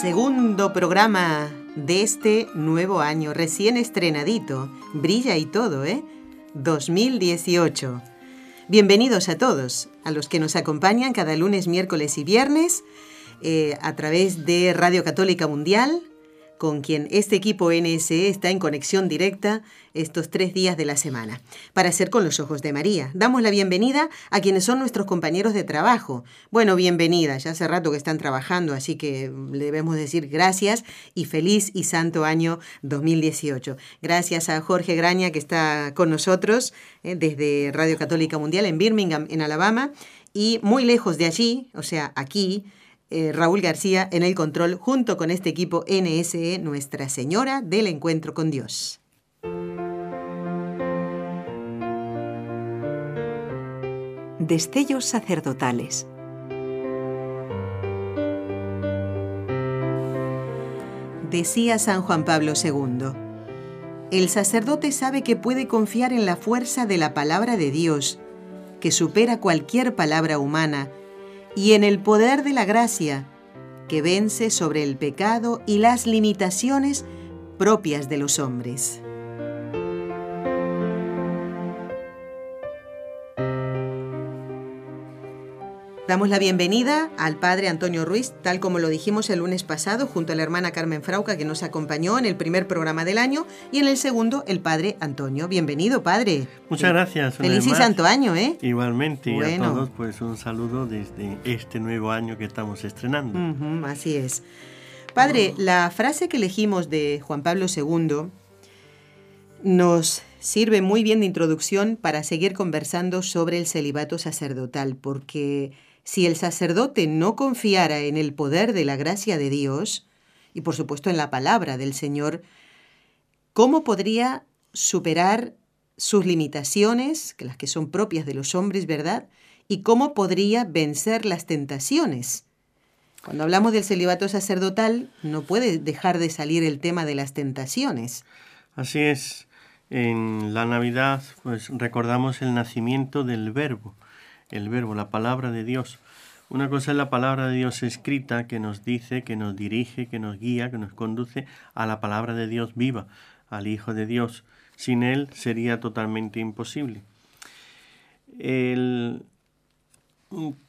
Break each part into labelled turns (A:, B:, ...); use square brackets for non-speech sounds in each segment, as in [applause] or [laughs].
A: Segundo programa de este nuevo año, recién estrenadito. Brilla y todo, ¿eh? 2018. Bienvenidos a todos, a los que nos acompañan cada lunes, miércoles y viernes eh, a través de Radio Católica Mundial, con quien este equipo NSE está en conexión directa estos tres días de la semana, para ser con los ojos de María. Damos la bienvenida a quienes son nuestros compañeros de trabajo. Bueno, bienvenida, ya hace rato que están trabajando, así que le debemos decir gracias y feliz y santo año 2018. Gracias a Jorge Graña, que está con nosotros eh, desde Radio Católica Mundial en Birmingham, en Alabama, y muy lejos de allí, o sea, aquí, eh, Raúl García en el control junto con este equipo NSE Nuestra Señora del Encuentro con Dios.
B: Destellos sacerdotales.
A: Decía San Juan Pablo II, el sacerdote sabe que puede confiar en la fuerza de la palabra de Dios, que supera cualquier palabra humana, y en el poder de la gracia, que vence sobre el pecado y las limitaciones propias de los hombres. Damos la bienvenida al padre Antonio Ruiz, tal como lo dijimos el lunes pasado, junto a la hermana Carmen Frauca, que nos acompañó en el primer programa del año, y en el segundo, el padre Antonio. Bienvenido, padre.
C: Muchas gracias.
A: Feliz y santo año, ¿eh?
C: Igualmente, y a todos, pues un saludo desde este nuevo año que estamos estrenando.
A: así es. Padre, la frase que elegimos de Juan Pablo II nos sirve muy bien de introducción para seguir conversando sobre el celibato sacerdotal, porque si el sacerdote no confiara en el poder de la gracia de Dios, y por supuesto en la palabra del Señor, ¿cómo podría superar sus limitaciones, las que son propias de los hombres, ¿verdad? Y cómo podría vencer las tentaciones. Cuando hablamos del celibato sacerdotal, no puede dejar de salir el tema de las tentaciones.
C: Así es. En la Navidad, pues recordamos el nacimiento del Verbo el verbo, la palabra de Dios. Una cosa es la palabra de Dios escrita que nos dice, que nos dirige, que nos guía, que nos conduce a la palabra de Dios viva, al Hijo de Dios. Sin Él sería totalmente imposible.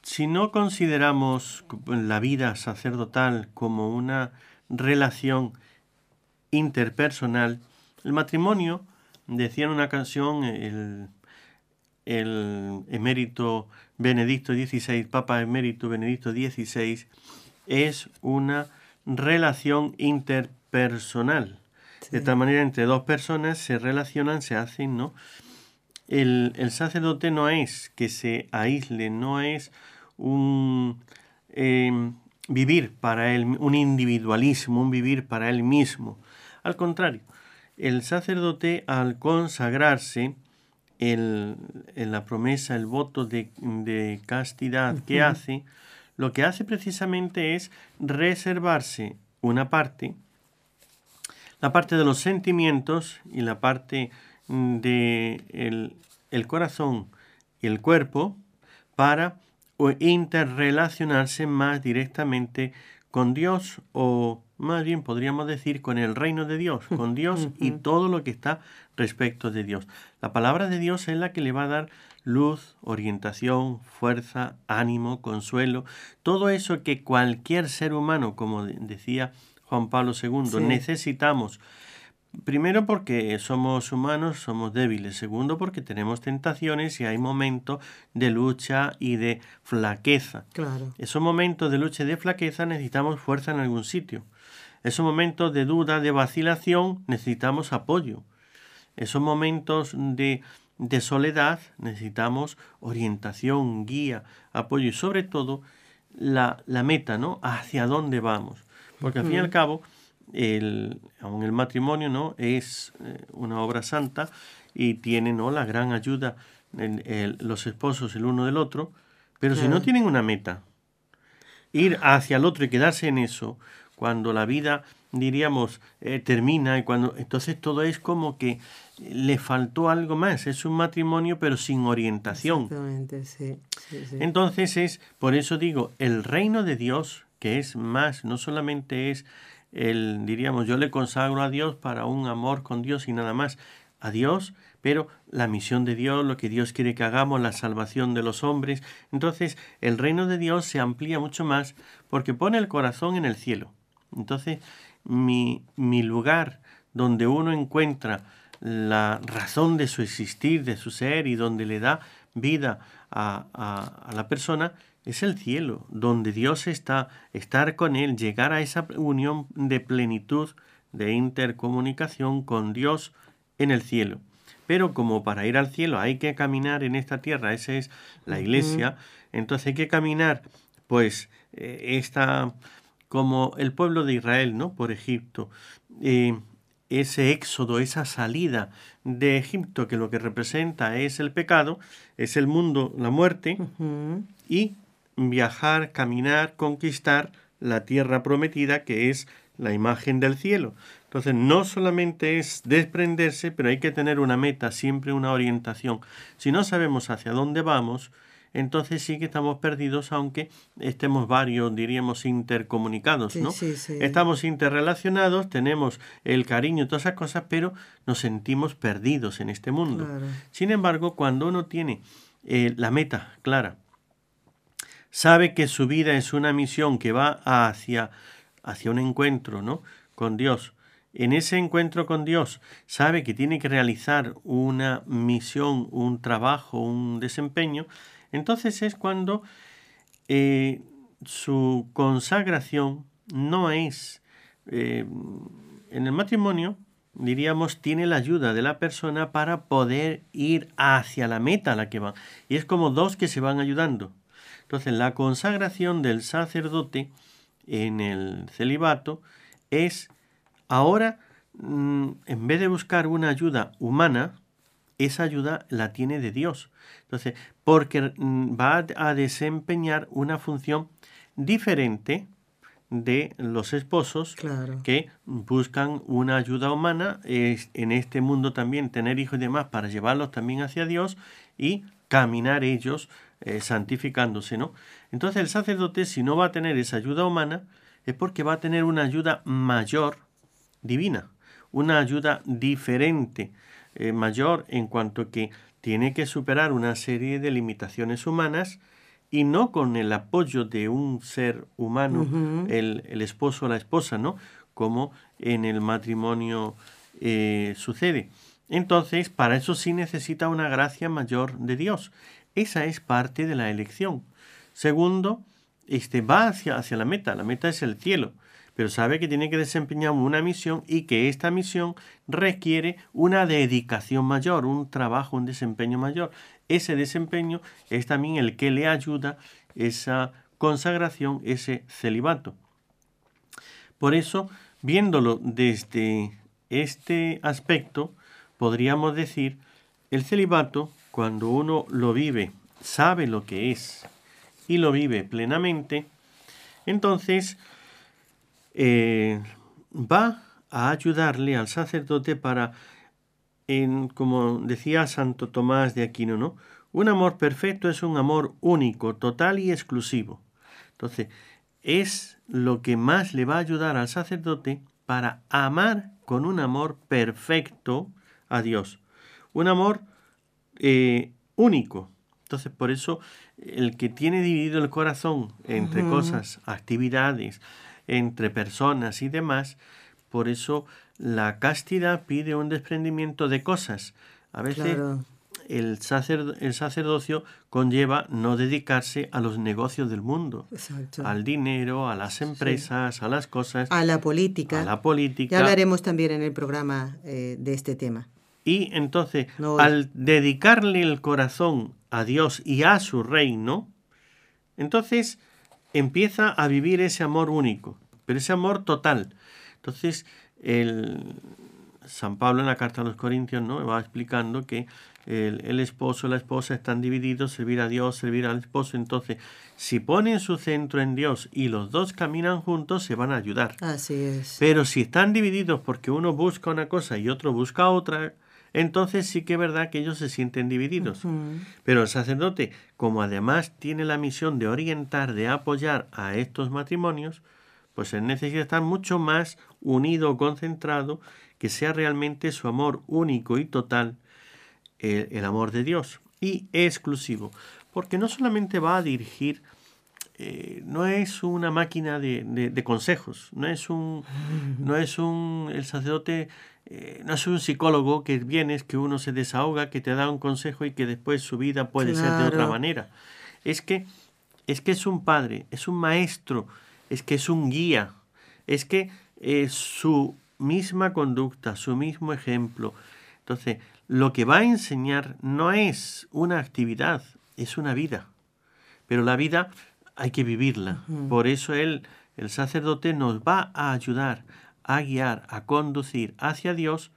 C: si no consideramos la vida sacerdotal como una relación interpersonal, el matrimonio, decía en una canción el el emérito Benedicto XVI, Papa emérito Benedicto XVI, es una relación interpersonal. De tal manera, entre dos personas se relacionan, se hacen, ¿no? El, sacerdote no es que se aísle, no es un em, vivir para él, un individualismo, un vivir para él mismo. Al contrario, el sacerdote al consagrarse el, en la promesa, el voto de, castidad que hace, lo que hace precisamente es reservarse una parte, la parte de los sentimientos y la parte de el, corazón y el cuerpo para interrelacionarse más directamente con Dios o más bien podríamos decir con el reino de Dios, [laughs] con Dios y todo lo que está respecto de Dios. La palabra de Dios es la que le va a dar luz, orientación, fuerza, ánimo, consuelo, todo eso que cualquier ser humano, como decía Juan Pablo II, necesitamos. Primero porque somos humanos, somos débiles. Segundo porque tenemos tentaciones y hay momentos de lucha y de flaqueza.
A: Claro.
C: Esos momentos de lucha y de flaqueza necesitamos fuerza en algún sitio. Esos momentos de duda, de vacilación, necesitamos apoyo. Esos momentos de, de soledad necesitamos orientación, guía, apoyo y sobre todo la, la meta, ¿no? Hacia dónde vamos. Porque al fin y al cabo, el, aun el matrimonio no es eh, una obra santa y tiene ¿no? la gran ayuda en, los esposos el uno del otro, pero si no tienen una meta, ir hacia el otro y quedarse en eso, cuando la vida, diríamos, eh, termina y cuando entonces todo es como que le faltó algo más, es un matrimonio pero sin orientación.
A: Exactamente, sí,
C: Entonces es, por eso digo, el reino de Dios, que es más, no solamente es el, diríamos, yo le consagro a Dios para un amor con Dios y nada más, a Dios, pero la misión de Dios, lo que Dios quiere que hagamos, la salvación de los hombres. Entonces, el reino de Dios se amplía mucho más porque pone el corazón en el cielo. Entonces, mi, mi lugar donde uno encuentra la razón de su existir, de su ser y donde le da vida a, a, a la persona, es el cielo, donde Dios está, estar con Él, llegar a esa unión de plenitud, de intercomunicación con Dios en el cielo. Pero como para ir al cielo hay que caminar en esta tierra, esa es la iglesia, entonces hay que caminar, pues, eh, esta, como el pueblo de Israel, ¿no? Por Egipto. Eh, ese éxodo, esa salida de Egipto, que lo que representa es el pecado, es el mundo, la muerte, y viajar, caminar, conquistar la tierra prometida, que es la imagen del cielo. Entonces, no solamente es desprenderse, pero hay que tener una meta, siempre una orientación. Si no sabemos hacia dónde vamos, entonces sí que estamos perdidos, aunque estemos varios, diríamos, intercomunicados, ¿no? Estamos interrelacionados, tenemos el cariño y todas esas cosas, pero nos sentimos perdidos en este mundo. Sin embargo, cuando uno tiene eh, la meta clara, sabe que su vida es una misión que va hacia, hacia un encuentro, ¿no? Con Dios, en ese encuentro con Dios sabe que tiene que realizar una misión, un trabajo, un desempeño, entonces es cuando eh, su consagración no es eh, en el matrimonio, diríamos, tiene la ayuda de la persona para poder ir hacia la meta a la que va. Y es como dos que se van ayudando. Entonces, la consagración del sacerdote en el celibato es Ahora, mm, en vez de buscar una ayuda humana, esa ayuda la tiene de Dios. Entonces, porque mm, va a desempeñar una función diferente de los esposos que buscan una ayuda humana, es, en este mundo también tener hijos y demás para llevarlos también hacia Dios y caminar ellos eh, santificándose, ¿no? Entonces el sacerdote si no va a tener esa ayuda humana es porque va a tener una ayuda mayor divina, una ayuda diferente, eh, mayor en cuanto que tiene que superar una serie de limitaciones humanas y no con el apoyo de un ser humano, el, esposo o la esposa, ¿no? Como en el matrimonio eh, sucede. Entonces, para eso sí necesita una gracia mayor de Dios. Esa es parte de la elección. Segundo, este va hacia, hacia la meta. La meta es el cielo pero sabe que tiene que desempeñar una misión y que esta misión requiere una dedicación mayor, un trabajo, un desempeño mayor. Ese desempeño es también el que le ayuda esa consagración, ese celibato. Por eso, viéndolo desde este aspecto, podríamos decir, el celibato, cuando uno lo vive, sabe lo que es y lo vive plenamente, entonces eh, va a ayudarle al sacerdote para, en, como decía Santo Tomás de Aquino, ¿no? Un amor perfecto es un amor único, total y exclusivo. Entonces, es lo que más le va a ayudar al sacerdote para amar con un amor perfecto a Dios. Un amor eh, único. Entonces, por eso, el que tiene dividido el corazón entre cosas, actividades, entre personas y demás. Por eso la castidad pide un desprendimiento de cosas. A veces el, el sacerdocio conlleva no dedicarse a los negocios del mundo, al dinero, a las empresas, a las cosas.
A: A la política.
C: A la política.
A: Ya hablaremos también en el programa eh, de este tema.
C: Y entonces, al dedicarle el corazón a Dios y a su reino, entonces empieza a vivir ese amor único. pero ese amor total. Entonces, el, San Pablo en la carta a los Corintios ¿no? va explicando que el, el esposo y la esposa están divididos, servir a Dios, servir al esposo. Entonces, si ponen su centro en Dios y los dos caminan juntos, se van a ayudar.
A: Así es.
C: Pero si están divididos porque uno busca una cosa y otro busca otra, entonces sí que es verdad que ellos se sienten divididos. Pero el sacerdote, como además tiene la misión de orientar, de apoyar a estos matrimonios, pues él necesita estar mucho más unido, concentrado, que sea realmente su amor único y total, el, el amor de Dios, y exclusivo. Porque no solamente va a dirigir, eh, no es una máquina de, de- de consejos, no es un, no es un, el sacerdote eh, no es un psicólogo que vienes, que uno se desahoga, que te da un consejo y que después su vida puede ser de otra manera. Es que, es que es un padre, es un maestro, es que es un guía, es que eh, su misma conducta, su mismo ejemplo. Entonces, lo que va a enseñar no es una actividad, es una vida. Pero la vida hay que vivirla. Por eso él, el sacerdote, nos va a ayudar a guiar, a conducir hacia Dios,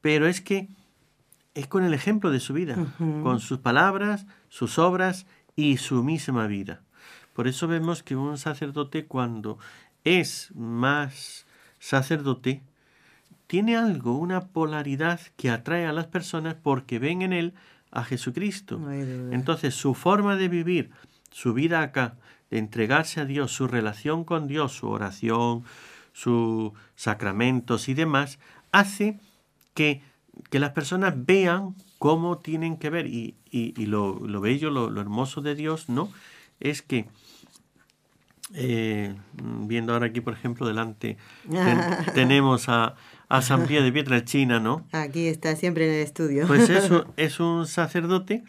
C: pero es que es con el ejemplo de su vida, con sus palabras, sus obras y su misma vida. Por eso vemos que un sacerdote cuando es más sacerdote, tiene algo, una polaridad que atrae a las personas porque ven en él a Jesucristo.
A: No.
C: Entonces su forma de vivir, su vida acá, de entregarse a Dios, su relación con Dios, su oración, sus sacramentos y demás, hace que, que las personas vean cómo tienen que ver. Y, y- y lo, lo bello, lo, lo hermoso de Dios, ¿no? Es que, eh, viendo ahora aquí, por ejemplo, delante, ten- [laughs] tenemos a, a San Pío de Pietrelcina, ¿no?
A: Aquí está siempre en el estudio.
C: Pues eso [laughs] es un sacerdote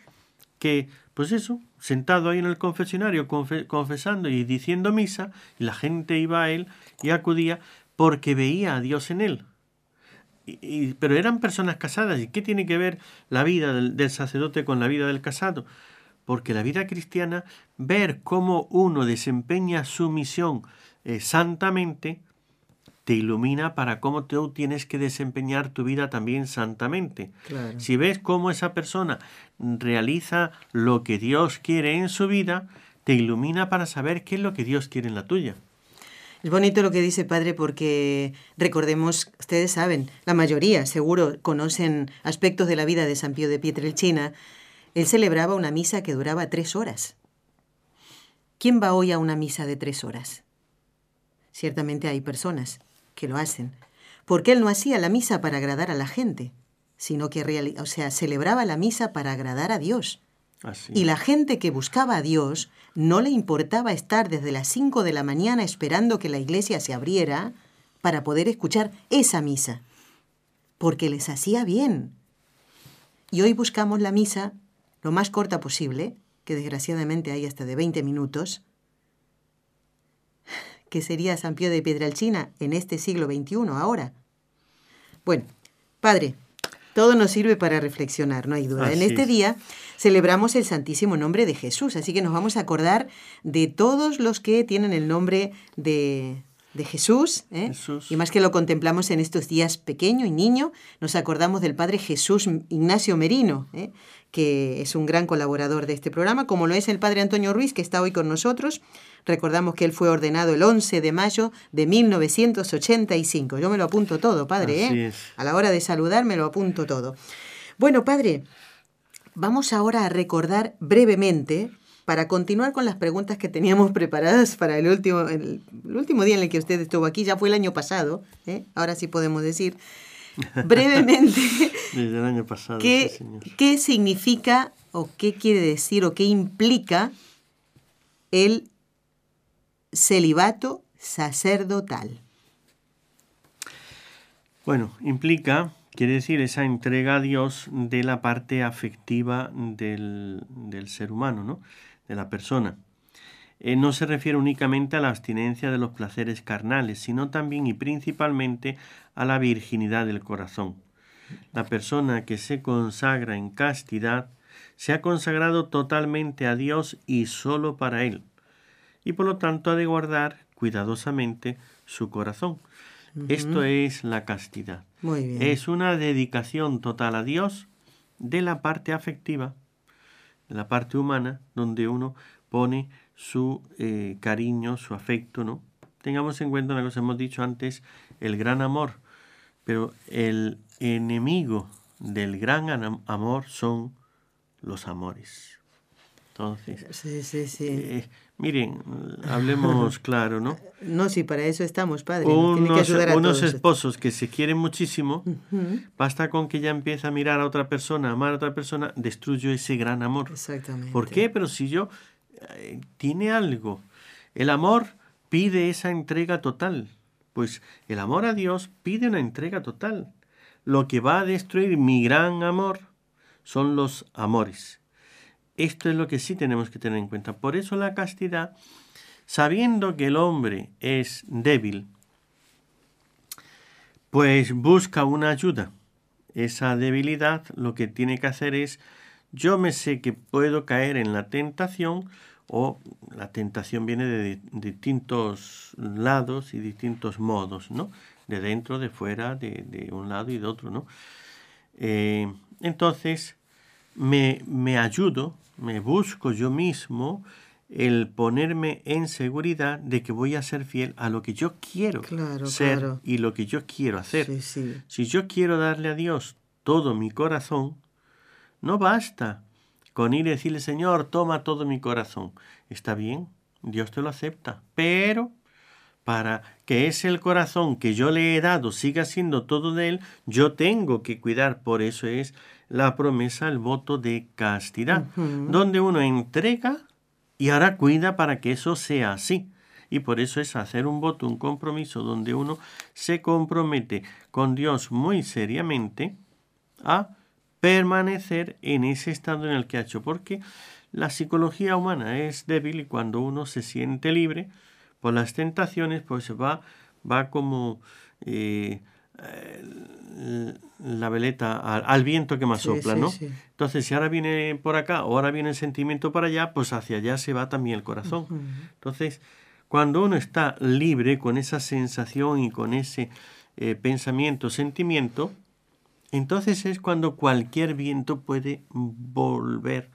C: que, pues eso, sentado ahí en el confesionario, confe- confesando y diciendo misa, y la gente iba a él y acudía porque veía a Dios en él. Y- pero eran personas casadas. ¿Y qué tiene que ver la vida del, del sacerdote con la vida del casado? Porque la vida cristiana, ver cómo uno desempeña su misión eh, santamente, te ilumina para cómo tú tienes que desempeñar tu vida también santamente.
A: Claro.
C: Si ves cómo esa persona realiza lo que Dios quiere en su vida, te ilumina para saber qué es lo que Dios quiere en la tuya.
A: Es bonito lo que dice padre porque recordemos, ustedes saben, la mayoría seguro conocen aspectos de la vida de San Pío de Pietrelcina. Él celebraba una misa que duraba tres horas. ¿Quién va hoy a una misa de tres horas? Ciertamente hay personas que lo hacen. Porque él no hacía la misa para agradar a la gente, sino que o sea, celebraba la misa para agradar a Dios.
C: Así.
A: Y la gente que buscaba a Dios no le importaba estar desde las 5 de la mañana esperando que la iglesia se abriera para poder escuchar esa misa, porque les hacía bien. Y hoy buscamos la misa lo más corta posible, que desgraciadamente hay hasta de 20 minutos, que sería San Pío de Pietrelcina en este siglo XXI ahora. Bueno, Padre, todo nos sirve para reflexionar, no hay duda. en este
C: es.
A: día celebramos el Santísimo Nombre de Jesús, así que nos vamos a acordar de todos los que tienen el nombre de, de Jesús, ¿eh?
C: Jesús.
A: y más que lo contemplamos en estos días pequeño y niño, nos acordamos del Padre Jesús Ignacio Merino, ¿eh? que es un gran colaborador de este programa, como lo es el Padre Antonio Ruiz, que está hoy con nosotros. Recordamos que él fue ordenado el 11 de mayo de 1985. Yo me lo apunto todo, Padre, ¿eh? A la hora de saludar me lo apunto todo. Bueno, Padre, vamos ahora a recordar brevemente, para continuar con las preguntas que teníamos [laughs] preparadas para el último, el, el último día en el que usted estuvo aquí, ya fue el año pasado, ¿eh? ahora sí podemos decir, [laughs] brevemente,
C: Desde el año pasado,
A: ¿qué,
C: sí, señor.
A: qué significa o qué quiere decir o qué implica el celibato sacerdotal?
C: Bueno, implica, quiere decir, esa entrega a Dios de la parte afectiva del, del ser humano, ¿no? De la persona. Eh, no se refiere únicamente a la abstinencia de los placeres carnales, sino también y principalmente a la virginidad del corazón. La persona que se consagra en castidad se ha consagrado totalmente a Dios y solo para Él, y por lo tanto ha de guardar cuidadosamente su corazón. Esto es la castidad.
A: Muy bien.
C: Es una dedicación total a Dios de la parte afectiva, la parte humana, donde uno pone su eh, cariño, su afecto, ¿no? Tengamos en cuenta que os hemos dicho antes, el gran amor, pero el enemigo del gran amor son los amores. Entonces,
A: sí, sí, sí.
C: Eh, miren, hablemos [laughs] claro, ¿no?
A: No, sí, para eso estamos, padre.
C: Unos, unos esposos que se quieren muchísimo, basta con que ya empiece a mirar a otra persona, a amar a otra persona, destruyo ese gran amor.
A: Exactamente.
C: ¿Por qué? Pero si yo eh, tiene algo, el amor pide esa entrega total. Pues el amor a Dios pide una entrega total. Lo que va a destruir mi gran amor son los amores. Esto es lo que sí tenemos que tener en cuenta. Por eso la castidad, sabiendo que el hombre es débil, pues busca una ayuda. Esa debilidad lo que tiene que hacer es, yo me sé que puedo caer en la tentación o la tentación viene de, distintos lados y distintos modos, ¿no? De dentro, de fuera, de, un lado y de otro, ¿no? Eh, entonces, me, me ayudo me busco yo mismo el ponerme en seguridad de que voy a ser fiel a lo que yo quiero ser y lo que yo quiero hacer. Si yo quiero darle a Dios todo mi corazón, no basta con ir y decirle, Señor, toma todo mi corazón. Está bien, Dios te lo acepta, pero para que ese el corazón que yo le he dado siga siendo todo de él, yo tengo que cuidar, por eso es la promesa, el voto de castidad, donde uno entrega y ahora cuida para que eso sea así. Y por eso es hacer un voto, un compromiso, donde uno se compromete con Dios muy seriamente a permanecer en ese estado en el que ha hecho. Porque la psicología humana es débil y cuando uno se siente libre por las tentaciones, pues va, va como eh, la veleta al, viento que más sopla, ¿no? Entonces, si ahora viene por acá o ahora viene el sentimiento para allá, pues hacia allá se va también el corazón. Entonces, cuando uno está libre con esa sensación y con ese eh, pensamiento, sentimiento, entonces es cuando cualquier viento puede volver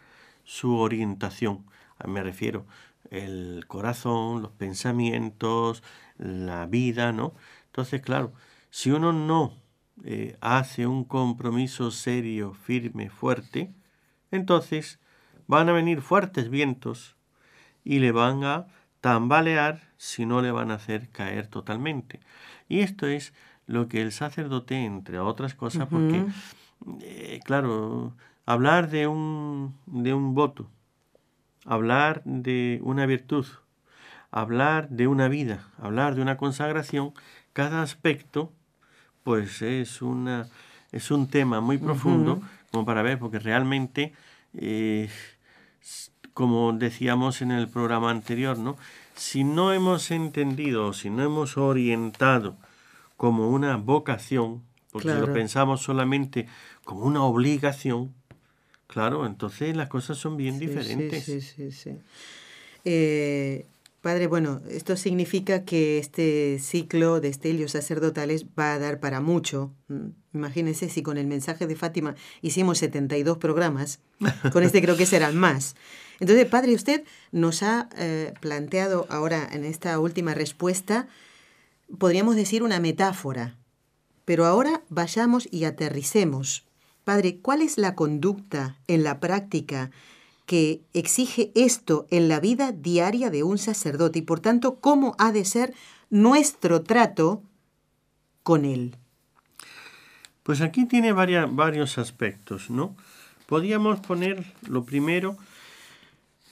C: su orientación. Me refiero el corazón, los pensamientos, la vida, ¿no? Entonces, claro, si uno no eh, hace un compromiso serio, firme, fuerte, entonces van a venir fuertes vientos y le van a tambalear si no le van a hacer caer totalmente. Y esto es lo que el sacerdote, entre otras cosas, porque, eh, claro, hablar de un, de un voto, hablar de una virtud, hablar de una vida, hablar de una consagración, cada aspecto pues es, una, es un tema muy profundo como para ver, porque realmente, eh, como decíamos en el programa anterior, ¿no? si no hemos entendido, si no hemos orientado como una vocación, porque si lo pensamos solamente como una obligación, claro, entonces las cosas son bien diferentes.
A: Sí, sí, sí. sí. Eh, Padre, bueno, esto significa que este ciclo de estelios sacerdotales va a dar para mucho. Mm, imagínense si con el mensaje de Fátima hicimos 72 programas, [laughs] con este creo que serán más. Entonces, Padre, usted nos ha eh, planteado ahora en esta última respuesta, podríamos decir una metáfora, pero ahora vayamos y aterricemos. Padre, ¿cuál es la conducta en la práctica que exige esto en la vida diaria de un sacerdote y por tanto cómo ha de ser nuestro trato con él.
C: Pues aquí tiene varios aspectos, ¿no? Podríamos poner lo primero,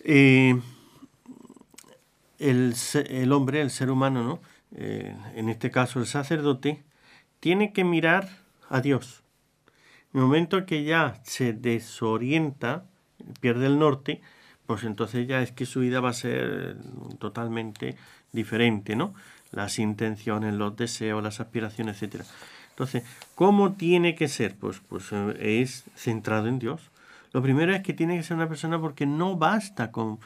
C: eh, el, hombre, el ser humano, ¿no? Eh, en este caso el sacerdote, tiene que mirar a Dios. En el momento que ya se desorienta, pierde el norte, pues entonces ya es que su vida va a ser totalmente diferente, ¿no? Las intenciones, los deseos, las aspiraciones, etc. Entonces, ¿cómo tiene que ser? Pues, pues eh, es centrado en Dios. Lo primero es que tiene que ser una persona porque no basta con,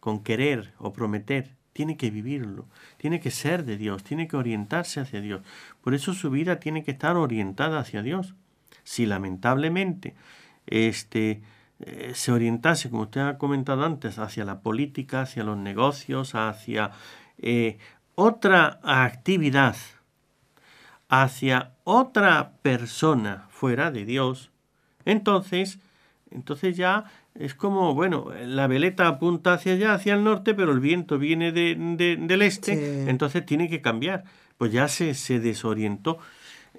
C: con querer o prometer, tiene que vivirlo, tiene que ser de Dios, tiene que orientarse hacia Dios. Por eso su vida tiene que estar orientada hacia Dios. Si lamentablemente este, eh, se orientase, como usted ha comentado antes, hacia la política, hacia los negocios, hacia eh, otra actividad, hacia otra persona fuera de Dios, entonces, entonces ya es como, bueno, la veleta apunta hacia allá, hacia el norte, pero el viento viene de, del este, entonces tiene que cambiar. Pues ya se, se desorientó.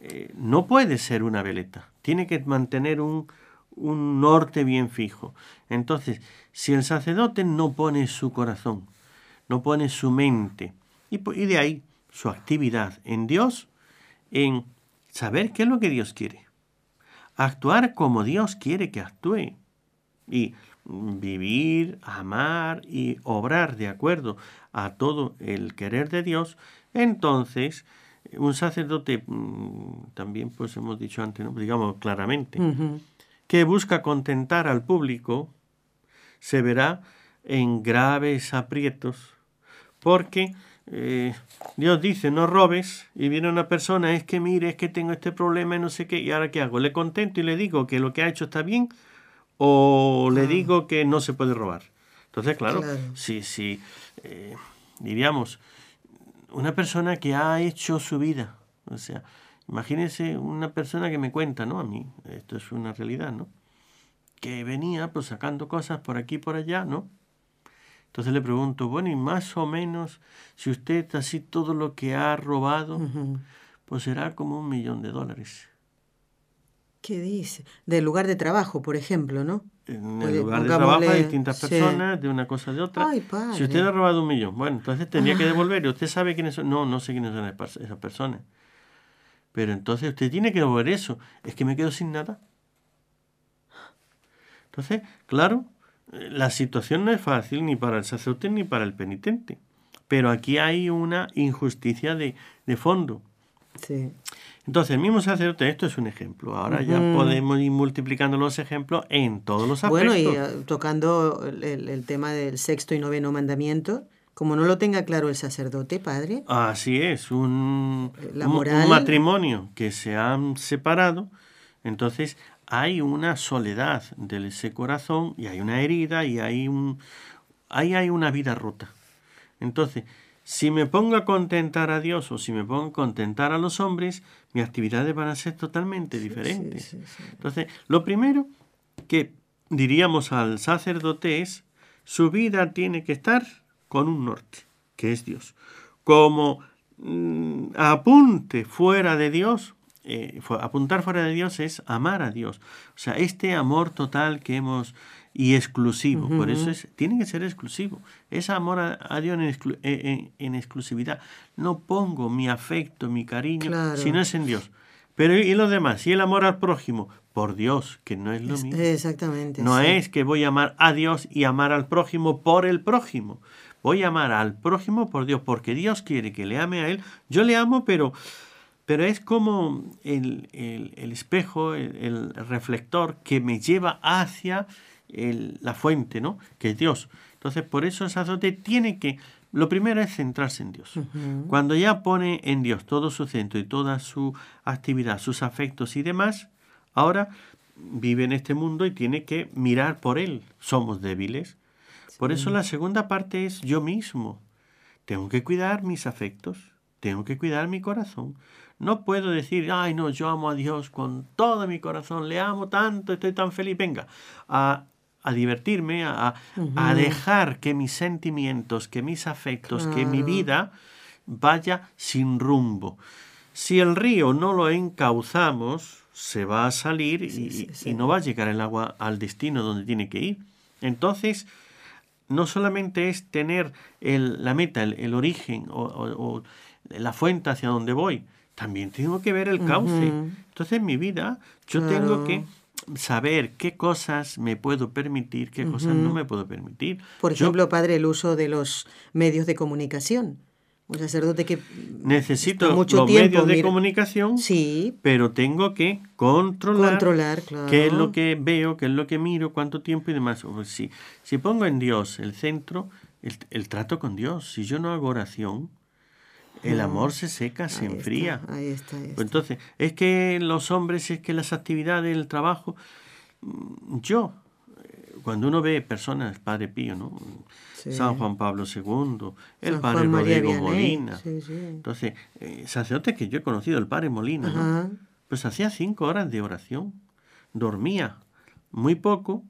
C: Eh, no puede ser una veleta, tiene que mantener un, un norte bien fijo. Entonces, si el sacerdote no pone su corazón, no pone su mente, y, de ahí su actividad en Dios, en saber qué es lo que Dios quiere, actuar como Dios quiere que actúe, y vivir, amar y obrar de acuerdo a todo el querer de Dios, entonces un sacerdote, mm, también pues hemos dicho antes, digamos claramente, que busca contentar al público, se verá en graves aprietos, porque eh, Dios dice, no robes, y viene una persona, es que mire, es que tengo este problema y no sé qué, y ahora qué hago, le contento y le digo que lo que ha hecho está bien, o le digo que no se puede robar. Entonces, claro, si, si eh, diríamos, una persona que ha hecho su vida, o sea, imagínese una persona que me cuenta, ¿no? A mí, esto es una realidad, ¿no? Que venía pues sacando cosas por aquí y por allá, ¿no? Entonces le pregunto, bueno, y más o menos, si usted así todo lo que ha robado, pues será como un millón de dólares.
A: ¿Qué dice? Del lugar de trabajo, por ejemplo, ¿no?
C: En el lugar de trabajo hay distintas personas, de una cosa de otra.
A: Ay,
C: si usted ha robado un millón, bueno, entonces tendría que ah. devolver. ¿Y usted sabe quiénes son? No, no sé quiénes son esas personas. Pero entonces usted tiene que devolver eso. Es que me quedo sin nada. Entonces, claro, la situación no es fácil ni para el sacerdote ni para el penitente. Pero aquí hay una injusticia de, de fondo.
A: Sí.
C: Entonces, el mismo sacerdote, esto es un ejemplo. Ahora ya podemos ir multiplicando los ejemplos en todos los aspectos.
A: Bueno, y uh, tocando el, tema del sexto y noveno mandamiento, como no lo tenga claro el sacerdote, padre.
C: Así es, un, un matrimonio que se han separado, entonces hay una soledad de ese corazón y hay una herida y hay un, ahí hay una vida rota. Entonces, si me pongo a contentar a Dios o si me pongo a contentar a los hombres, mis actividades van a ser totalmente diferentes. Entonces, lo primero que diríamos al sacerdote es, su vida tiene que estar con un norte, que es Dios. Como mm, apunte fuera de Dios, eh, apuntar fuera de Dios es amar a Dios. O sea, este amor total que hemos y exclusivo. Por eso es, tiene que ser exclusivo. Es amor a, Dios en, exclusividad. No pongo mi afecto, mi cariño, si no es en Dios. Pero y lo demás, y el amor al prójimo, por Dios, que no es lo mismo.
A: Exactamente.
C: No es que voy a amar a Dios y amar al prójimo por el prójimo. Voy a amar al prójimo por Dios, porque Dios quiere que le ame a Él. Yo le amo, pero, pero es como el, el, espejo, el reflector que me lleva hacia la fuente, ¿no? Que es Dios. Entonces, por eso el sacerdote tiene que, lo primero es centrarse en Dios. Cuando ya pone en Dios todo su centro y toda su actividad, sus afectos y demás, ahora vive en este mundo y tiene que mirar por Él. Somos débiles. Por eso la segunda parte es yo mismo. Tengo que cuidar mis afectos, tengo que cuidar mi corazón. No puedo decir, ay, no, yo amo a Dios con todo mi corazón, le amo tanto, estoy tan feliz. Venga, a a divertirme, a, a, dejar que mis sentimientos, que mis afectos, que mi vida vaya sin rumbo. Si el río no lo encauzamos, se va a salir y, y, no va a llegar el agua al destino donde tiene que ir. Entonces, no solamente es tener el, la meta, el, origen o, o, la fuente hacia donde voy, también tengo que ver el cauce. Entonces, en mi vida, yo tengo que saber qué cosas me puedo permitir, qué cosas no me puedo permitir.
A: Por ejemplo, padre, el uso de los medios de comunicación. Un sacerdote que
C: necesito mucho los medios de comunicación,
A: sí,
C: pero tengo que controlar,
A: controlar
C: qué es lo que veo, qué es lo que miro, cuánto tiempo y demás. Si, si pongo en Dios el centro, el, trato con Dios. Si yo no hago oración, el amor se seca, se enfría.
A: ahí está, ahí
C: pues entonces, es que los hombres, es que las actividades, el trabajo, mm, yo, cuando uno ve personas, Padre Pío, ¿no? San Juan Pablo II, el Padre Rodrigo Molina. Entonces, eh, sacerdote que yo he conocido, el Padre Molina, pues hacía cinco horas de oración, dormía muy poco,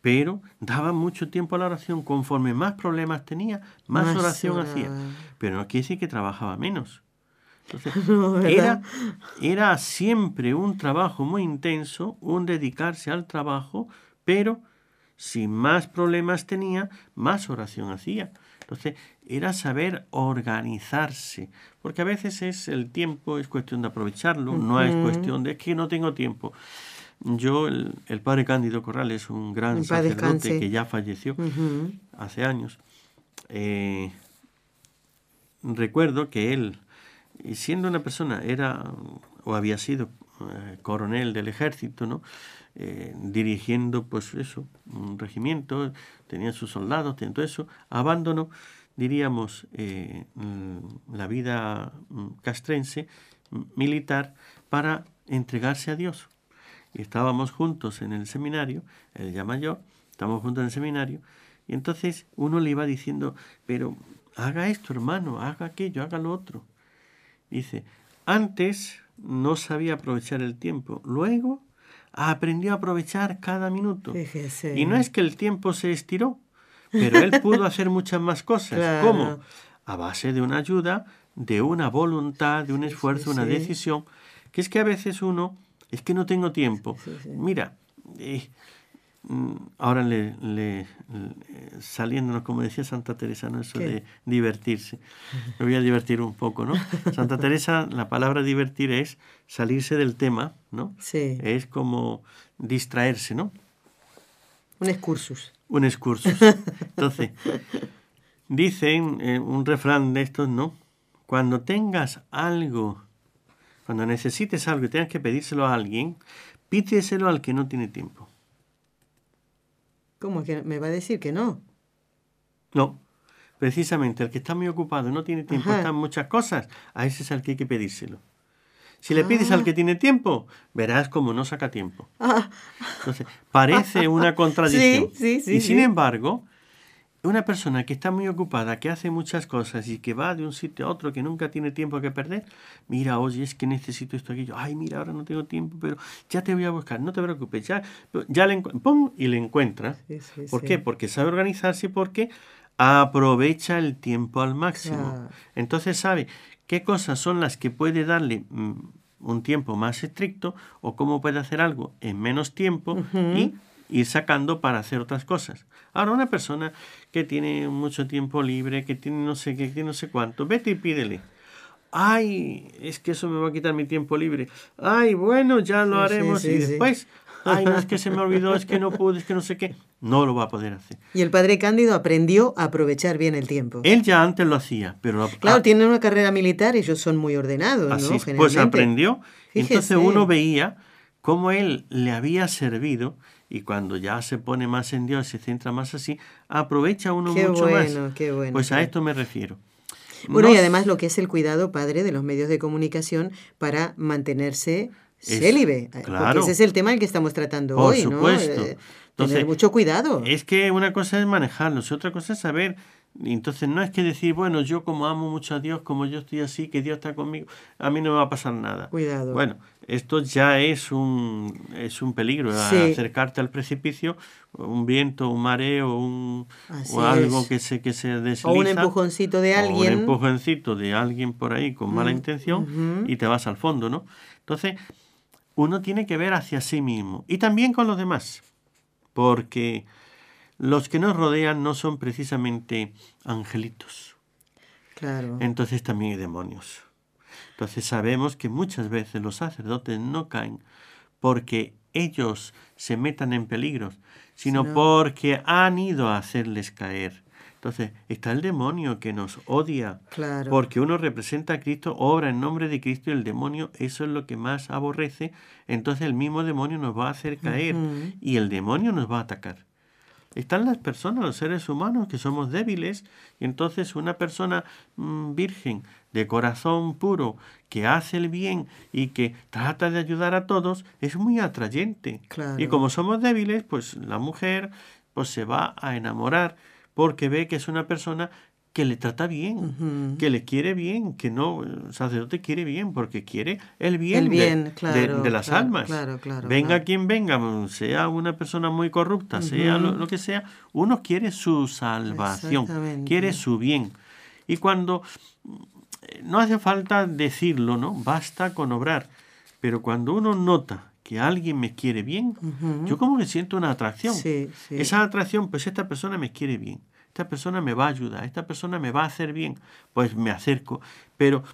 C: pero daba mucho tiempo a la oración. Conforme más problemas tenía, más, oración hacía. Pero no quiere decir que trabajaba menos. Entonces, [laughs] era, era siempre un trabajo muy intenso, un dedicarse al trabajo, pero si más problemas tenía, más oración hacía. Entonces, era saber organizarse, porque a veces es el tiempo, es cuestión de aprovecharlo, no es cuestión de que no tengo tiempo. Yo, el, padre Cándido Corrales, un gran sacerdote que ya falleció hace años, eh, recuerdo que él, siendo una persona, era o había sido eh, coronel del ejército, ¿no? Eh, dirigiendo pues eso, un regimiento, tenía sus soldados, tenía todo eso, abandonó, diríamos, eh, mm, la vida mm, castrense militar para entregarse a Dios. Y estábamos juntos en el seminario, él ya mayor, estábamos juntos en el seminario, y entonces uno le iba diciendo, pero haga esto, hermano, haga aquello, haga lo otro. Dice, antes no sabía aprovechar el tiempo, luego aprendió a aprovechar cada minuto. Y no es que el tiempo se estiró, pero él pudo hacer muchas más cosas. [laughs] ¿Cómo? A base de una ayuda, de una voluntad, de un esfuerzo, una decisión, que es que a veces uno, es que no tengo tiempo. Mira, eh, ahora le, le, saliéndonos, como decía Santa Teresa, ¿no? eso de divertirse. Me voy a divertir un poco, ¿no? [laughs] Santa Teresa, la palabra divertir es salirse del tema, ¿no?
A: Sí.
C: Es como distraerse, ¿no?
A: Un excursus.
C: Un excursus. [laughs] Entonces, dicen eh, un refrán de estos, ¿no? Cuando tengas algo, cuando necesites algo y tengas que pedírselo a alguien, pídeselo al que no tiene tiempo.
A: ¿Cómo que me va a decir que no?
C: No, precisamente el que está muy ocupado y no tiene tiempo, están muchas cosas, a ese es al que hay que pedírselo. Si le pides al ah. que tiene tiempo, verás cómo no saca tiempo. Ah. Entonces, parece una [laughs] contradicción.
A: Sí, sí,
C: y sin embargo, una persona que está muy ocupada, que hace muchas cosas y que va de un sitio a otro, que nunca tiene tiempo que perder, mira, oye, es que necesito esto, aquello, ay, mira, ahora no tengo tiempo, pero ya te voy a buscar, no te preocupes, ya, ya le ¡pum! y le encuentra. ¿Por qué? Porque sabe organizarse y porque aprovecha el tiempo al máximo. Entonces sabe qué cosas son las que puede darle mm, un tiempo más estricto o cómo puede hacer algo en menos tiempo y ir sacando para hacer otras cosas. Ahora, una persona que tiene mucho tiempo libre, que tiene no sé qué, que no sé cuánto, vete y pídele. Ay, es que eso me va a quitar mi tiempo libre. Ay, bueno, ya lo haremos y después, ay, no es que se me olvidó, es que no [laughs] pude, es que no sé qué. No lo va a poder hacer.
A: Y el padre Cándido aprendió a aprovechar bien el tiempo.
C: Él ya antes lo hacía, pero...
A: Claro, tiene una carrera militar y ellos son muy ordenados,
C: así,
A: ¿no?
C: Pues aprendió. Entonces uno veía cómo él le había servido y cuando ya se pone más en Dios, se centra más así, aprovecha uno mucho más.
A: Qué bueno,
C: pues a esto me refiero.
A: Bueno, y además lo que es el cuidado, padre, de los medios de comunicación para mantenerse célibe. Eh, porque ese es el tema el que estamos tratando hoy,
C: supuesto. ¿no?
A: Eh, tener mucho cuidado.
C: Es que una cosa es manejarlos, otra cosa es saber entonces no es que decir, bueno, yo como amo mucho a Dios, como yo estoy así, que Dios está conmigo, a mí no me va a pasar nada.
A: Cuidado.
C: Bueno, esto ya es un, es un peligro, acercarte al precipicio, un viento, un mareo, un, o algo que se, que se desliza. O
A: un empujoncito de alguien.
C: un empujoncito de alguien por ahí con mala mm, intención y te vas al fondo, ¿no? Entonces, uno tiene que ver hacia sí mismo y también con los demás, porque los que nos rodean no son precisamente angelitos.
A: Claro.
C: Entonces también hay demonios. Entonces sabemos que muchas veces los sacerdotes no caen porque ellos se metan en peligros, sino porque han ido a hacerles caer. Entonces está el demonio que nos odia,
A: claro.
C: porque uno representa a Cristo, obra en nombre de Cristo y el demonio eso es lo que más aborrece. Entonces el mismo demonio nos va a hacer caer y el demonio nos va a atacar. Están las personas, los seres humanos, que somos débiles, y entonces una persona mm, virgen, de corazón puro, que hace el bien y que trata de ayudar a todos, es muy atrayente. Y como somos débiles, pues la mujer pues se va a enamorar porque ve que es una persona que le trata bien, que le quiere bien, que no, el sacerdote quiere bien, porque quiere el bien, de, las almas. venga quien venga, sea una persona muy corrupta, sea lo, que sea, uno quiere su salvación, quiere su bien. Y cuando eh, no hace falta decirlo, ¿no? Basta con obrar. Pero cuando uno nota que alguien me quiere bien, yo como que siento una atracción. Esa atracción, pues esta persona me quiere bien esta persona me va a ayudar, esta persona me va a hacer bien, pues me acerco. Pero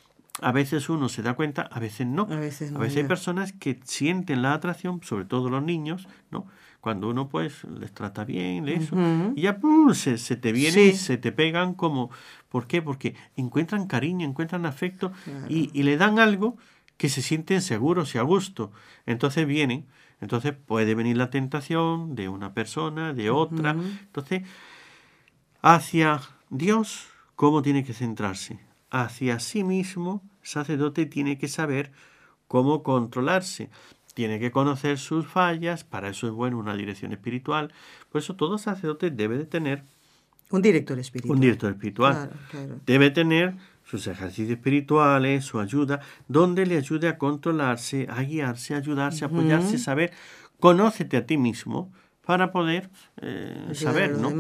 C: a veces uno se da cuenta, a veces no. A veces, hay personas que sienten la atracción, sobre todo los niños, ¿no? Cuando uno pues les trata bien, eso, y ya Se, te viene, se te pegan como... ¿Por qué? Porque encuentran cariño, encuentran afecto y, le dan algo que se sienten seguros y a gusto. Entonces vienen, entonces puede venir la tentación de una persona, de otra. Entonces Hacia Dios, ¿cómo tiene que centrarse? Hacia sí mismo, el sacerdote tiene que saber cómo controlarse. Tiene que conocer sus fallas, para eso es bueno una dirección espiritual. Por eso todo sacerdote debe de tener
A: un director espiritual.
C: Un director espiritual. Debe tener sus ejercicios espirituales, su ayuda, donde le ayude a controlarse, a guiarse, a ayudarse, a apoyarse, saber, conócete a ti mismo, para poder eh, saber, ¿no?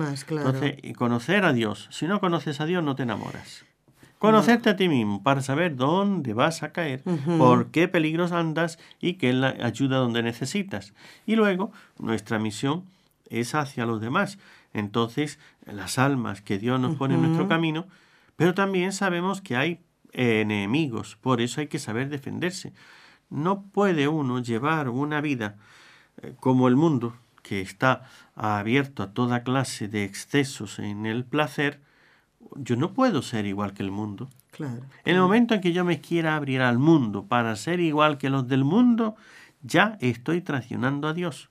C: Entonces, y conocer a Dios. Si no conoces a Dios, no te enamoras. Conocerte a ti mismo para saber dónde vas a caer, por qué peligros andas y qué es la ayuda donde necesitas. Y luego, nuestra misión es hacia los demás. Entonces, las almas que Dios nos pone en nuestro camino, pero también sabemos que hay enemigos, por eso hay que saber defenderse. No puede uno llevar una vida eh, como el mundo, que está abierto a toda clase de excesos en el placer, yo no puedo ser igual que el mundo. Claro, En el momento en que yo me quiera abrir al mundo para ser igual que los del mundo, ya estoy traicionando a Dios.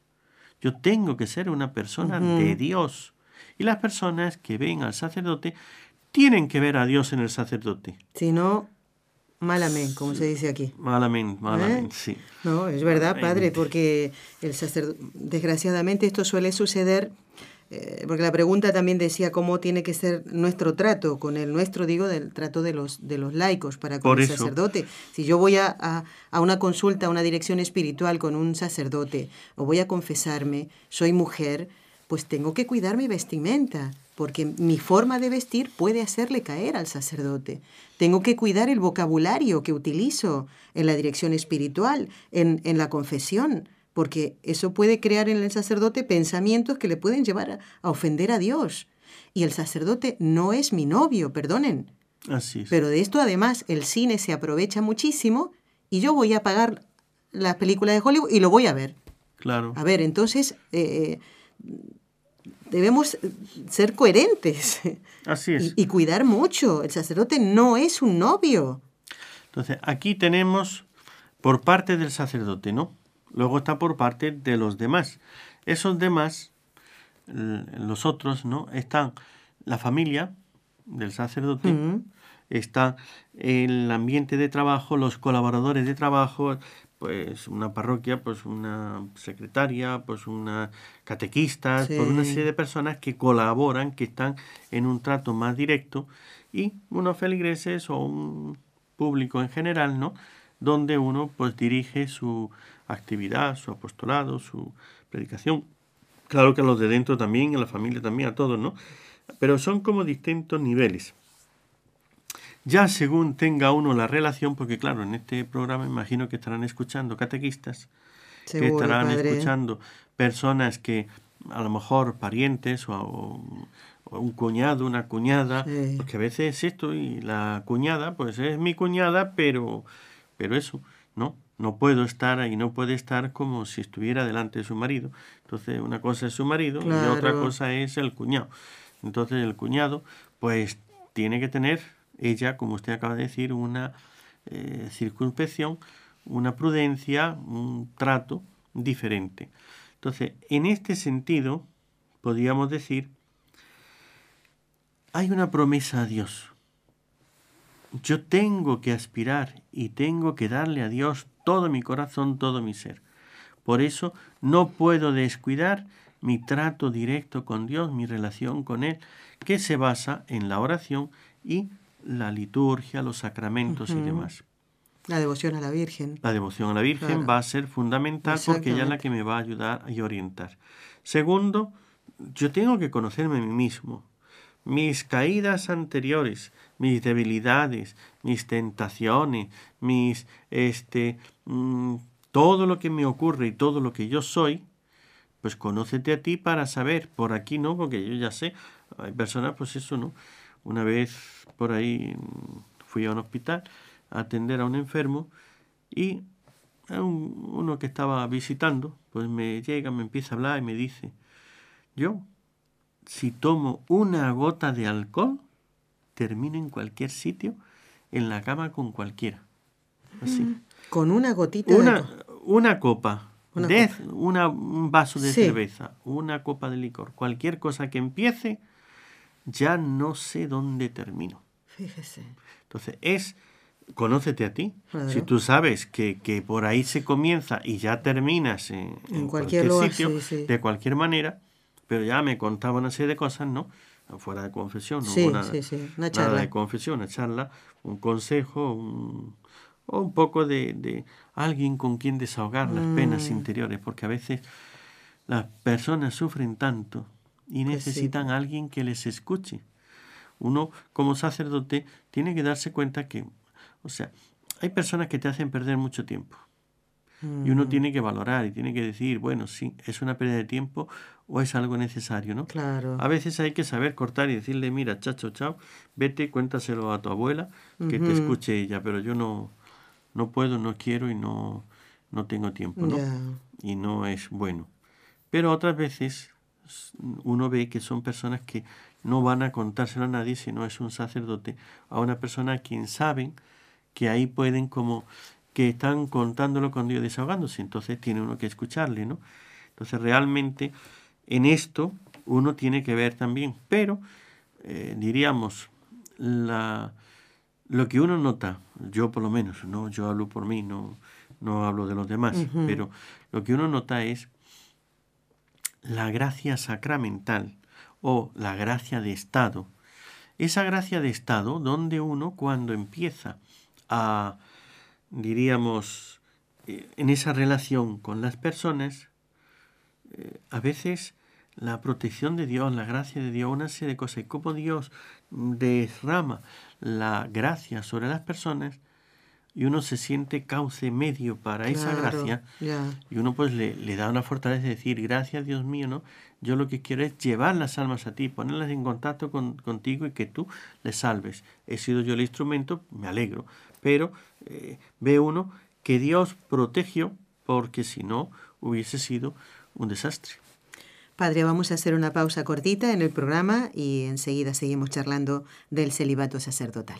C: Yo tengo que ser una persona de Dios. Y las personas que ven al sacerdote tienen que ver a Dios en el sacerdote.
A: Si no, Malamente, como se dice aquí.
C: Malamente, malamente, ¿Eh? sí.
A: No, es verdad, padre, porque el sacerdote, desgraciadamente esto suele suceder, eh, porque la pregunta también decía cómo tiene que ser nuestro trato, con el nuestro, digo, del trato de los, de los laicos para con el sacerdote. Si yo voy a, a, a una consulta, a una dirección espiritual con un sacerdote, o voy a confesarme, soy mujer, pues tengo que cuidar mi vestimenta, porque mi forma de vestir puede hacerle caer al sacerdote. Tengo que cuidar el vocabulario que utilizo en la dirección espiritual, en, la confesión, porque eso puede crear en el sacerdote pensamientos que le pueden llevar a, ofender a Dios. Y el sacerdote no es mi novio, perdonen.
C: Así es.
A: Pero de esto además el cine se aprovecha muchísimo y yo voy a pagar las películas de Hollywood y lo voy a ver.
C: Claro.
A: A ver, entonces eh, debemos ser coherentes.
C: Así es.
A: Y, cuidar mucho. El sacerdote no es un novio.
C: Entonces, aquí tenemos por parte del sacerdote, ¿no? Luego está por parte de los demás. Esos demás, los otros, ¿no? Están la familia del sacerdote, está el ambiente de trabajo, los colaboradores de trabajo, pues una parroquia, pues una secretaria, pues una catequista, por una serie de personas que colaboran, que están en un trato más directo y unos feligreses o un público en general, ¿no? Donde uno pues dirige su actividad, su apostolado, su predicación. Claro que a los de dentro también, a la familia también, a todos, ¿no? Pero son como distintos niveles. Ya según tenga uno la relación, porque claro, en este programa imagino que estarán escuchando catequistas, que estarán escuchando personas que a lo mejor parientes o, un cuñado, una cuñada, porque a veces esto y la cuñada, pues es mi cuñada, pero, pero eso, ¿no? No puedo estar ahí, no puede estar como si estuviera delante de su marido. Entonces, una cosa es su marido y otra cosa es el cuñado. Entonces, el cuñado, pues tiene que tener ella, como usted acaba de decir, una eh, circunspección, una prudencia, un trato diferente. Entonces, en este sentido, podríamos decir, hay una promesa a Dios. Yo tengo que aspirar y tengo que darle a Dios todo mi corazón, todo mi ser. Por eso no puedo descuidar mi trato directo con Dios, mi relación con Él, que se basa en la oración y la liturgia, los sacramentos y demás.
A: La devoción a la Virgen.
C: La devoción a la Virgen va a ser fundamental porque ella es la que me va a ayudar y orientar. Segundo, yo tengo que conocerme a mí mismo, mis caídas anteriores, mis debilidades, mis tentaciones, mis este mm, todo lo que me ocurre y todo lo que yo soy, pues conócete a ti para saber, por aquí no, porque yo ya sé, hay personas, pues eso no. Una vez por ahí fui a un hospital a atender a un enfermo y uno que estaba visitando, pues me llega, me empieza a hablar y me dice, yo, si tomo una gota de alcohol, termino en cualquier sitio, en la cama con cualquiera. Así. Mm.
A: Con una gotita
C: una, Una copa una un vaso de cerveza, una copa de licor, cualquier cosa que empiece, ya no sé dónde termino.
A: Fíjese.
C: Entonces, es, conócete a ti. Si tú sabes que, que, por ahí se comienza y ya terminas en, cualquier, sitio, de cualquier manera, pero ya me contaba una serie de cosas, ¿no? Fuera de confesión, no
A: hubo nada, una charla.
C: nada de confesión, una charla, un consejo, un, o un poco de, de alguien con quien desahogar las penas mm. interiores, porque a veces las personas sufren tanto y pues necesitan a alguien que les escuche. Uno, como sacerdote, tiene que darse cuenta que, o sea, hay personas que te hacen perder mucho tiempo. Y uno mm. tiene que valorar y tiene que decir, bueno, sí, es una pérdida de tiempo o es algo necesario, ¿no?
A: Claro.
C: A veces hay que saber cortar y decirle, mira, chacho, chao, vete, cuéntaselo a tu abuela, que te escuche ella, pero yo no, no puedo, no quiero y no, no tengo tiempo, ¿no? Y no es bueno. Pero otras veces uno ve que son personas que no van a contárselo a nadie si no es un sacerdote, a una persona a quien saben que ahí pueden como que están contándolo con Dios desahogándose, entonces tiene uno que escucharle, ¿no? Entonces realmente en esto uno tiene que ver también, pero eh, diríamos la, lo que uno nota, yo por lo menos, no yo hablo por mí, no, no hablo de los demás, pero lo que uno nota es la gracia sacramental o la gracia de estado. Esa gracia de estado donde uno cuando empieza a, diríamos, eh, en esa relación con las personas, eh, a veces la protección de Dios, la gracia de Dios, una serie de cosas, y cómo Dios derrama la gracia sobre las personas y uno se siente cauce medio para esa gracia y uno pues le, le, da una fortaleza de decir gracias Dios mío no yo lo que quiero es llevar las almas a ti ponerlas en contacto con, contigo y que tú les salves. He sido yo el instrumento me alegro pero eh, ve uno que Dios protegió porque si no hubiese sido un desastre.
A: Padre, vamos a hacer una pausa cortita en el programa y enseguida seguimos charlando del celibato sacerdotal.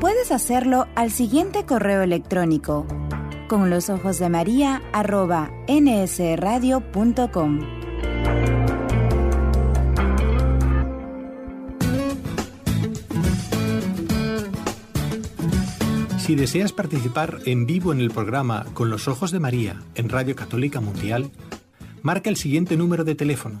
B: Puedes hacerlo al siguiente correo electrónico con los ojos de María arroba nsradio.com.
D: Si deseas participar en vivo en el programa Con los Ojos de María en Radio Católica Mundial, marca el siguiente número de teléfono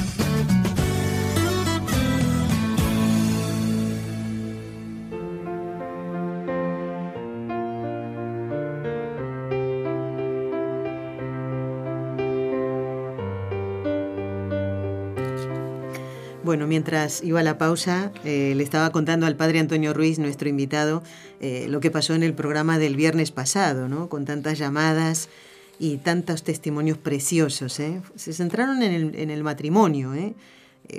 A: Bueno, mientras iba a la pausa, eh, le estaba contando al padre Antonio Ruiz, nuestro invitado, eh, lo que pasó en el programa del viernes pasado, ¿no? Con tantas llamadas y tantos testimonios preciosos. ¿eh? Se centraron en el, matrimonio,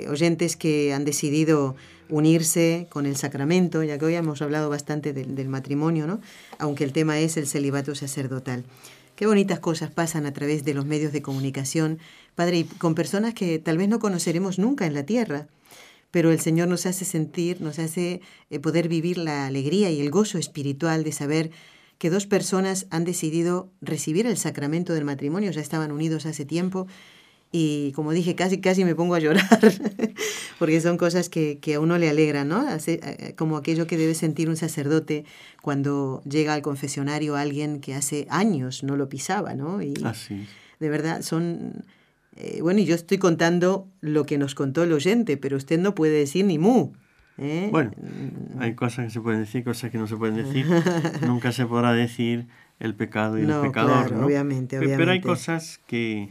A: oyentes que han decidido unirse con el sacramento, ya que hoy hemos hablado bastante del, del matrimonio, ¿no? aunque el tema es el celibato sacerdotal. Qué bonitas cosas pasan a través de los medios de comunicación, Padre, y con personas que tal vez no conoceremos nunca en la tierra, pero el Señor nos hace sentir, nos hace eh, poder vivir la alegría y el gozo espiritual de saber que dos personas han decidido recibir el sacramento del matrimonio, ya estaban unidos hace tiempo, y como dije, casi, casi me pongo a llorar, [laughs] porque son cosas que, que, a uno le alegran, ¿no? Hace, eh, como aquello que debe sentir un sacerdote cuando llega al confesionario alguien que hace años no lo pisaba, ¿no?
C: Y Así.
A: De verdad, son... Eh, bueno, y yo estoy contando lo que nos contó el oyente, pero usted no puede decir ni mu. ¿eh?
C: Bueno, hay cosas que se pueden decir, cosas que no se pueden decir. [laughs] Nunca se podrá decir el pecado y
A: no,
C: el pecador,
A: claro,
C: ¿no?
A: Obviamente, obviamente.
C: Pero hay cosas que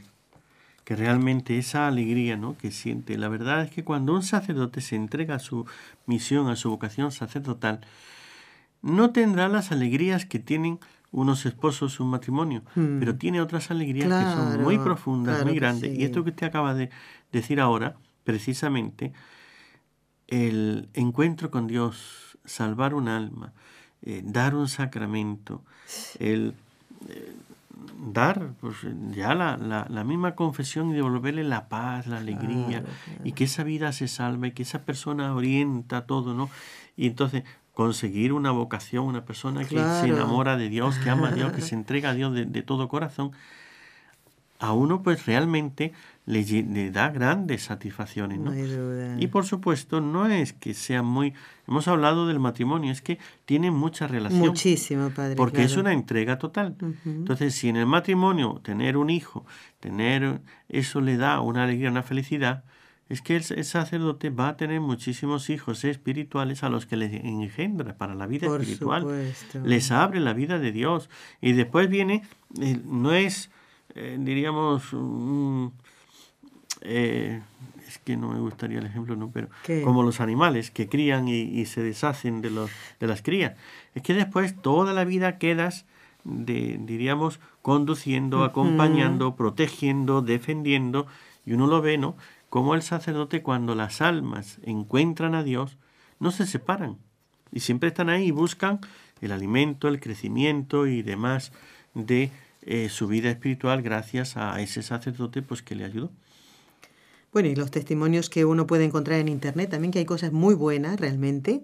C: que realmente esa alegría ¿no? que siente. La verdad es que cuando un sacerdote se entrega a su misión, a su vocación sacerdotal, no tendrá las alegrías que tienen unos esposos, un matrimonio,
A: Hmm.
C: pero tiene otras alegrías que son muy profundas,
A: claro
C: muy grandes.
A: sí.
C: Y esto que usted acaba de decir ahora, precisamente, el encuentro con Dios, salvar un alma, eh, dar un sacramento, el eh, dar pues, ya la, la, la misma confesión y devolverle la paz, la alegría,
A: Claro,
C: y que esa vida se salve, y que esa persona orienta todo, ¿no? Y entonces conseguir una vocación, una persona que se enamora de Dios, que ama a Dios, que [laughs] se entrega a Dios de, de todo corazón, a uno pues realmente le, da grandes satisfacciones,
A: No.
C: Y por supuesto, no es que sea muy... Hemos hablado del matrimonio, es que tiene mucha relación.
A: Muchísimo, padre.
C: Porque es una entrega total. Entonces, si en el matrimonio tener un hijo, tener eso le da una alegría, una felicidad, es que el, el sacerdote va a tener muchísimos hijos espirituales a los que les engendra para la vida
A: Por
C: espiritual.
A: supuesto.
C: Les abre la vida de Dios. Y después viene, eh, no es, eh, diríamos, un- eh, es que no me gustaría el ejemplo, ¿no? Pero
A: ¿Qué?
C: como los animales que crían y, y se deshacen de, los, de las crías. Es que después toda la vida quedas, de, diríamos, conduciendo, acompañando, protegiendo, defendiendo, y uno lo ve, ¿no? Como el sacerdote cuando las almas encuentran a Dios, no se separan, y siempre están ahí y buscan el alimento, el crecimiento y demás de eh, su vida espiritual gracias a ese sacerdote pues que le ayudó.
A: Bueno, y los testimonios que uno puede encontrar en Internet también, que hay cosas muy buenas realmente.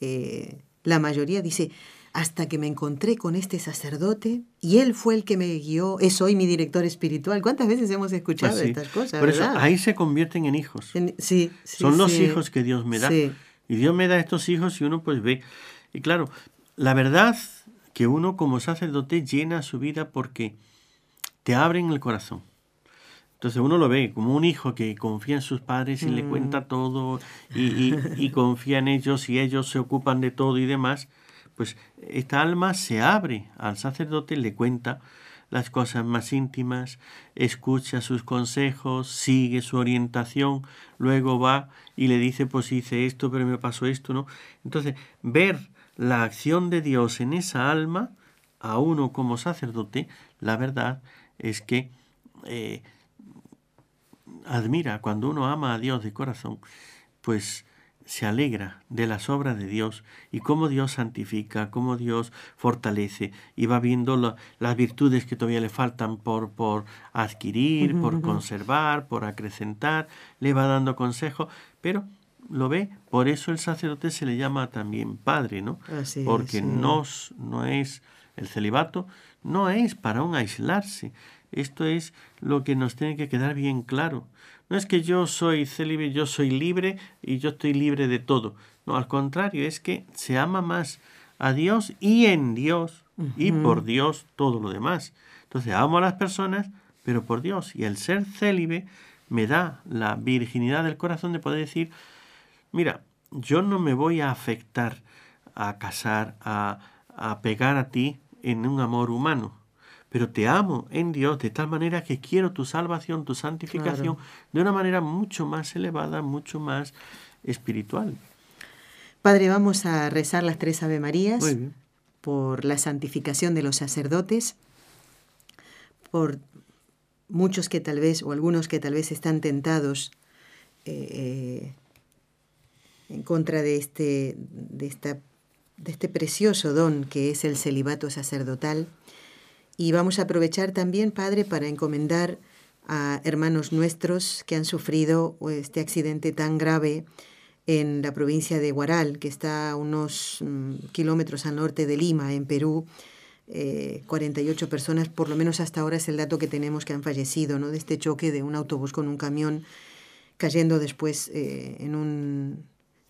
A: Eh, la mayoría dice, hasta que me encontré con este sacerdote y él fue el que me guió, es hoy mi director espiritual. ¿Cuántas veces hemos escuchado
C: Así.
A: estas cosas?
C: Por eso
A: verdad?
C: ahí se convierten en hijos.
A: En- sí, sí,
C: Son los hijos que Dios me da. Y Dios me da estos hijos y uno pues ve. Y claro, la verdad que uno como sacerdote llena su vida porque te abren el corazón. Entonces uno lo ve como un hijo que confía en sus padres y le
A: Mm.
C: cuenta todo y, y- y confía en ellos y ellos se ocupan de todo y demás. Pues esta alma se abre al sacerdote, le cuenta las cosas más íntimas, escucha sus consejos, sigue su orientación, luego va y le dice, pues hice esto, pero me pasó esto, ¿no? Entonces, ver la acción de Dios en esa alma, a uno como sacerdote, la verdad es que eh, admira, cuando uno ama a Dios de corazón, pues se alegra de las obras de Dios y cómo Dios santifica, cómo Dios fortalece y va viendo la- las virtudes que todavía le faltan por, por adquirir, por conservar, por acrecentar, le va dando consejo, pero lo ve, por eso el sacerdote se le llama también padre, ¿no?
A: Así es,
C: Porque
A: sí.
C: no, s- no es el celibato, no es para un aislarse. Esto es lo que nos tiene que quedar bien claro. No es que yo soy célibe, yo soy libre y yo estoy libre de todo. No, al contrario, es que se ama más a Dios y en Dios y por Dios todo lo demás. Entonces amo a las personas, pero por Dios. Y el ser célibe me da la virginidad del corazón de poder decir, mira, yo no me voy a afectar a casar, a, a pegar a ti en un amor humano, pero te amo en Dios de tal manera que quiero tu salvación, tu santificación, de una manera mucho más elevada, mucho más espiritual.
A: Padre, vamos a rezar las tres Ave Marías por la santificación de los sacerdotes, por muchos que tal vez, o algunos que tal vez están tentados eh, en contra de este, de, esta, de este precioso don que es el celibato sacerdotal. Y vamos a aprovechar también, Padre, para encomendar a hermanos nuestros que han sufrido este accidente tan grave en la provincia de Guaral, que está a unos mm, kilómetros al norte de Lima, en Perú, 48 eh, personas, por lo menos hasta ahora es el dato que tenemos que han fallecido, ¿no? De este choque de un autobús con un camión cayendo después eh, en, un,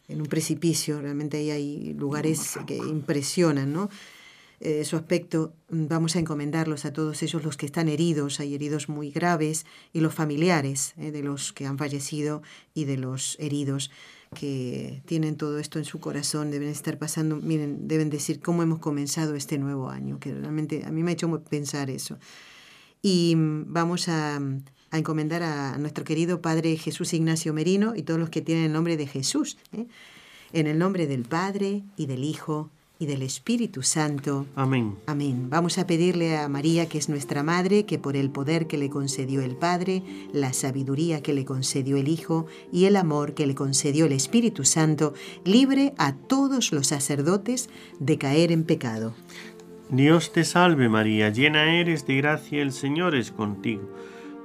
A: en un precipicio. Realmente ahí hay lugares que impresionan, ¿no? Eh, su aspecto, mm, vamos a encomendarlos a todos ellos los que están heridos, hay heridos muy graves, y los familiares de los que han fallecido y de los heridos que tienen todo esto en su corazón deben estar pasando, miren, deben decir cómo hemos comenzado este nuevo año, que realmente a mí me ha hecho pensar eso. Y mm, vamos a, a encomendar a nuestro querido Padre Jesús Ignacio Merino y todos los que tienen el nombre de Jesús, ¿eh? en el nombre del Padre y del Hijo y del Espíritu Santo.
C: Amén.
A: Amén. Vamos a pedirle a María, que es nuestra Madre, que por el poder que le concedió el Padre, la sabiduría que le concedió el Hijo y el amor que le concedió el Espíritu Santo, libre a todos los sacerdotes de caer en pecado.
C: Dios te salve María, llena eres de gracia, el Señor es contigo.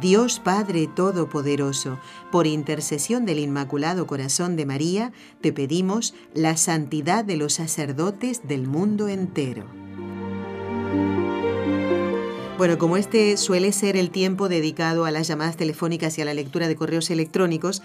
A: Dios Padre Todopoderoso, por intercesión del Inmaculado Corazón de María, te pedimos la santidad de los sacerdotes del mundo entero. Bueno, como este suele ser el tiempo dedicado a las llamadas telefónicas y a la lectura de correos electrónicos,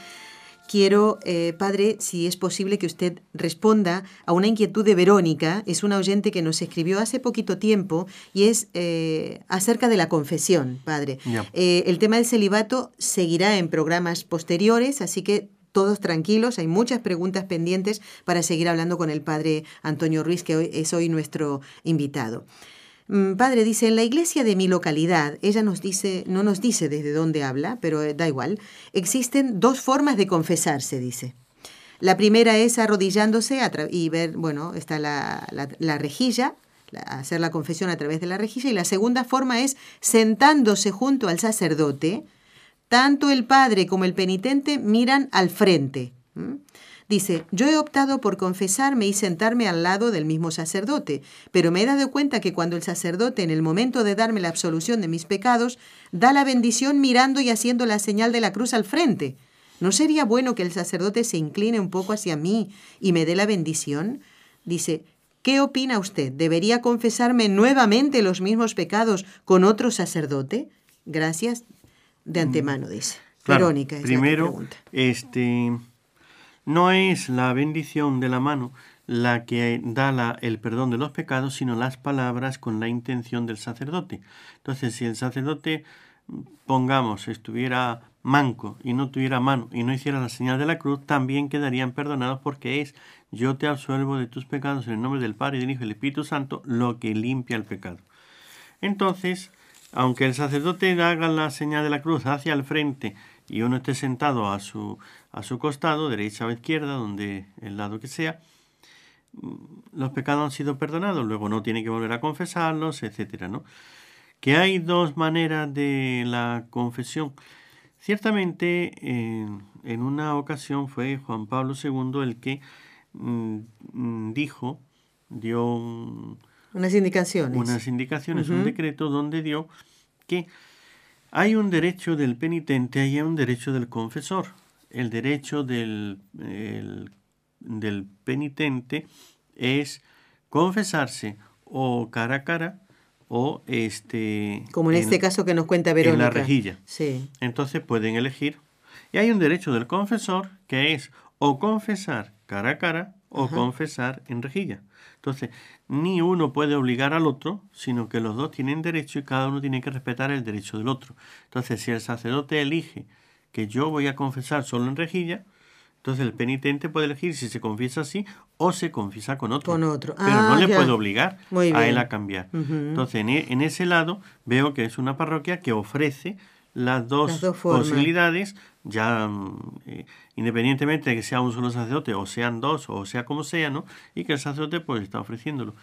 A: quiero, eh, padre, si es posible que usted responda a una inquietud de Verónica. Es una oyente que nos escribió hace poquito tiempo y es eh, acerca de la confesión, padre. Eh, el tema del celibato seguirá en programas posteriores, así que todos tranquilos, hay muchas preguntas pendientes para seguir hablando con el padre Antonio Ruiz, que hoy, es hoy nuestro invitado. Mm, padre, dice, en la iglesia de mi localidad, ella nos dice, no nos dice desde dónde habla, pero eh, da igual, existen dos formas de confesarse, dice. La primera es arrodillándose y ver, bueno, está la, la, rejilla, hacer la confesión a través de la rejilla, y la segunda forma es sentándose junto al sacerdote, tanto el padre como el penitente miran al frente. Dice, yo he optado por confesarme y sentarme al lado del mismo sacerdote, pero me he dado cuenta que cuando el sacerdote, en el momento de darme la absolución de mis pecados, da la bendición mirando y haciendo la señal de la cruz al frente. ¿No sería bueno que el sacerdote se incline un poco hacia mí y me dé la bendición? Dice, ¿qué opina usted? ¿Debería confesarme nuevamente los mismos pecados con otro sacerdote? Gracias de antemano, dice.
C: Verónica. primero, este no es la bendición de la mano la que da el perdón de los pecados, sino las palabras con la intención del sacerdote. Entonces, si el sacerdote, pongamos, estuviera manco y no tuviera mano y no hiciera la señal de la cruz, también quedarían perdonados porque es yo te absuelvo de tus pecados en el nombre del Padre del Hijo y del Espíritu Santo, lo que limpia el pecado. Entonces, aunque el sacerdote haga la señal de la cruz hacia el frente y uno esté sentado a su, a su costado, derecha o izquierda, donde el lado que sea, mm, los pecados han sido perdonados, luego no tiene que volver a confesarlos, etcétera, ¿no? Que hay dos maneras de la confesión. Ciertamente, en, una ocasión fue Juan Pablo II el que mm, mm, dijo, dio
A: Unas indicaciones.
C: Unas indicaciones, un decreto donde dio que hay un derecho del penitente y hay un derecho del confesor. El derecho del, del penitente es confesarse o cara a cara o este
A: como en, este caso que nos cuenta Verónica
C: en la rejilla.
A: Sí.
C: Entonces pueden elegir. Y hay un derecho del confesor que es o confesar cara a cara o confesar en rejilla. Entonces ni uno puede obligar al otro sino que los dos tienen derecho y cada uno tiene que respetar el derecho del otro. Entonces si el sacerdote elige que yo voy a confesar solo en rejilla entonces el penitente puede elegir si se confiesa así o se confiesa con otro.
A: Con otro.
C: Pero no ah, le puede obligar a él a cambiar. Entonces en, e, en, ese lado veo que es una parroquia que ofrece las dos, posibilidades, ya mm, eh, independientemente de que sea un solo sacerdote o sean dos o sea como sea, ¿no? Y que el sacerdote pues está ofreciéndolo.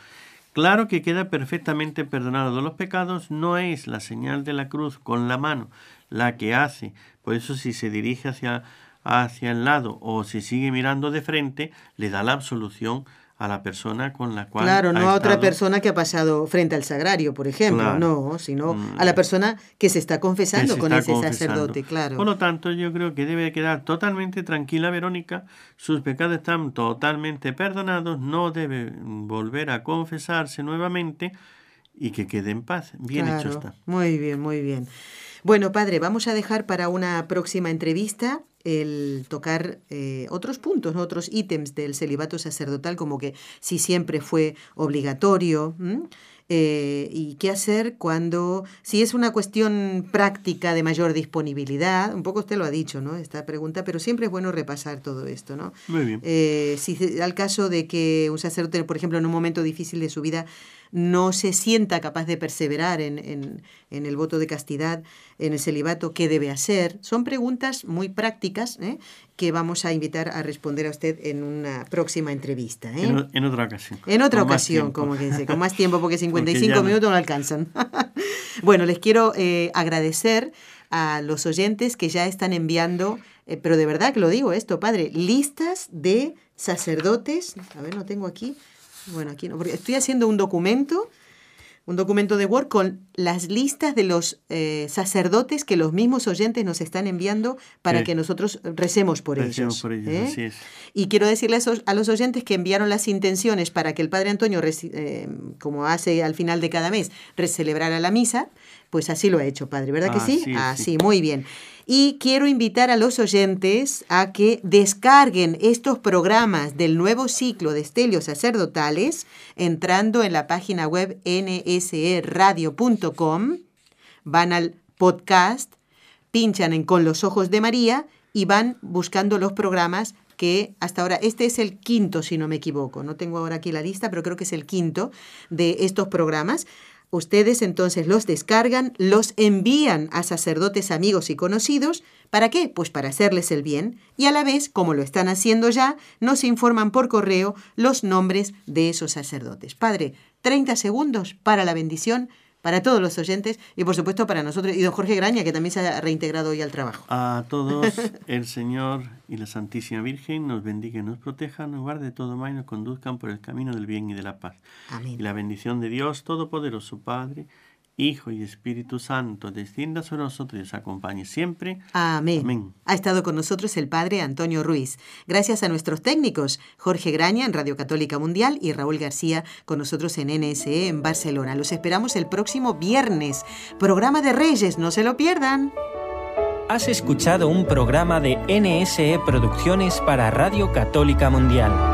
C: Claro que queda perfectamente perdonado de los pecados, no es la señal de la cruz con la mano la que hace, por eso si se dirige hacia hacia el lado o si sigue mirando de frente, le da la absolución a la persona con la cual.
A: Claro, no a otra persona que ha pasado frente al sagrario, por ejemplo, no, sino mm. a la persona que se está confesando con ese sacerdote, claro.
C: Por lo tanto, yo creo que debe quedar totalmente tranquila Verónica, sus pecados están totalmente perdonados, no debe volver a confesarse nuevamente y que quede en paz. Bien hecho está.
A: Muy bien, muy bien. Bueno, padre, vamos a dejar para una próxima entrevista el tocar eh, otros puntos, otros ítems del celibato sacerdotal, como que si siempre fue obligatorio. Eh, y qué hacer cuando, si es una cuestión práctica de mayor disponibilidad, un poco usted lo ha dicho, ¿no? Esta pregunta, pero siempre es bueno repasar todo esto, ¿no?
C: Muy bien.
A: Eh, si al caso de que un sacerdote, por ejemplo, en un momento difícil de su vida, no se sienta capaz de perseverar en, en, el voto de castidad, en el celibato, ¿qué debe hacer? Son preguntas muy prácticas ¿eh? Que vamos a invitar a responder a usted en una próxima entrevista.
C: ¿eh? En, otra ocasión.
A: En otra ocasión, como que dice, con más tiempo, porque [laughs] 55 minutos no alcanzan. [laughs] bueno, les quiero eh, agradecer a los oyentes que ya están enviando, pero de verdad que lo digo esto, padre, listas de sacerdotes, a ver, no tengo aquí, bueno, aquí no, porque estoy haciendo un documento, un documento de Word con las listas de los eh, sacerdotes que los mismos oyentes nos están enviando para que nosotros recemos por ellos.
C: Por ellos ¿eh?
A: Y quiero decirles a los oyentes que enviaron las intenciones para que el Padre Antonio, eh, como hace al final de cada mes, celebrara la misa, pues así lo ha hecho, Padre, ¿verdad que sí? Así, muy bien. Y quiero invitar a los oyentes a que descarguen estos programas del nuevo ciclo de estelios sacerdotales entrando en la página web nseradio.com, van al podcast, pinchan en Con los Ojos de María y van buscando los programas que hasta ahora, este es el quinto, si no me equivoco, no tengo ahora aquí la lista, pero creo que es el quinto de estos programas. Ustedes entonces los descargan, los envían a sacerdotes amigos y conocidos. ¿Para qué? Pues para hacerles el bien y a la vez, como lo están haciendo ya, nos informan por correo los nombres de esos sacerdotes. Padre, 30 segundos para la bendición para todos los oyentes y por supuesto para nosotros y don Jorge Graña que también se ha reintegrado hoy al trabajo.
C: A todos [laughs] el Señor y la Santísima Virgen nos bendiga nos proteja, nos guarde todo mal y nos conduzcan por el camino del bien y de la paz.
A: Amén.
C: Y la bendición de Dios Todopoderoso Padre, Hijo y Espíritu Santo, descienda sobre nosotros y nos acompañe siempre.
A: Amén. Ha estado con nosotros el Padre Antonio Ruiz. Gracias a nuestros técnicos, Jorge Graña en Radio Católica Mundial y Raúl García con nosotros en NSE en Barcelona. Los esperamos el próximo viernes. Programa de Reyes, no se lo pierdan.
E: Has escuchado un programa de NSE Producciones para Radio Católica Mundial.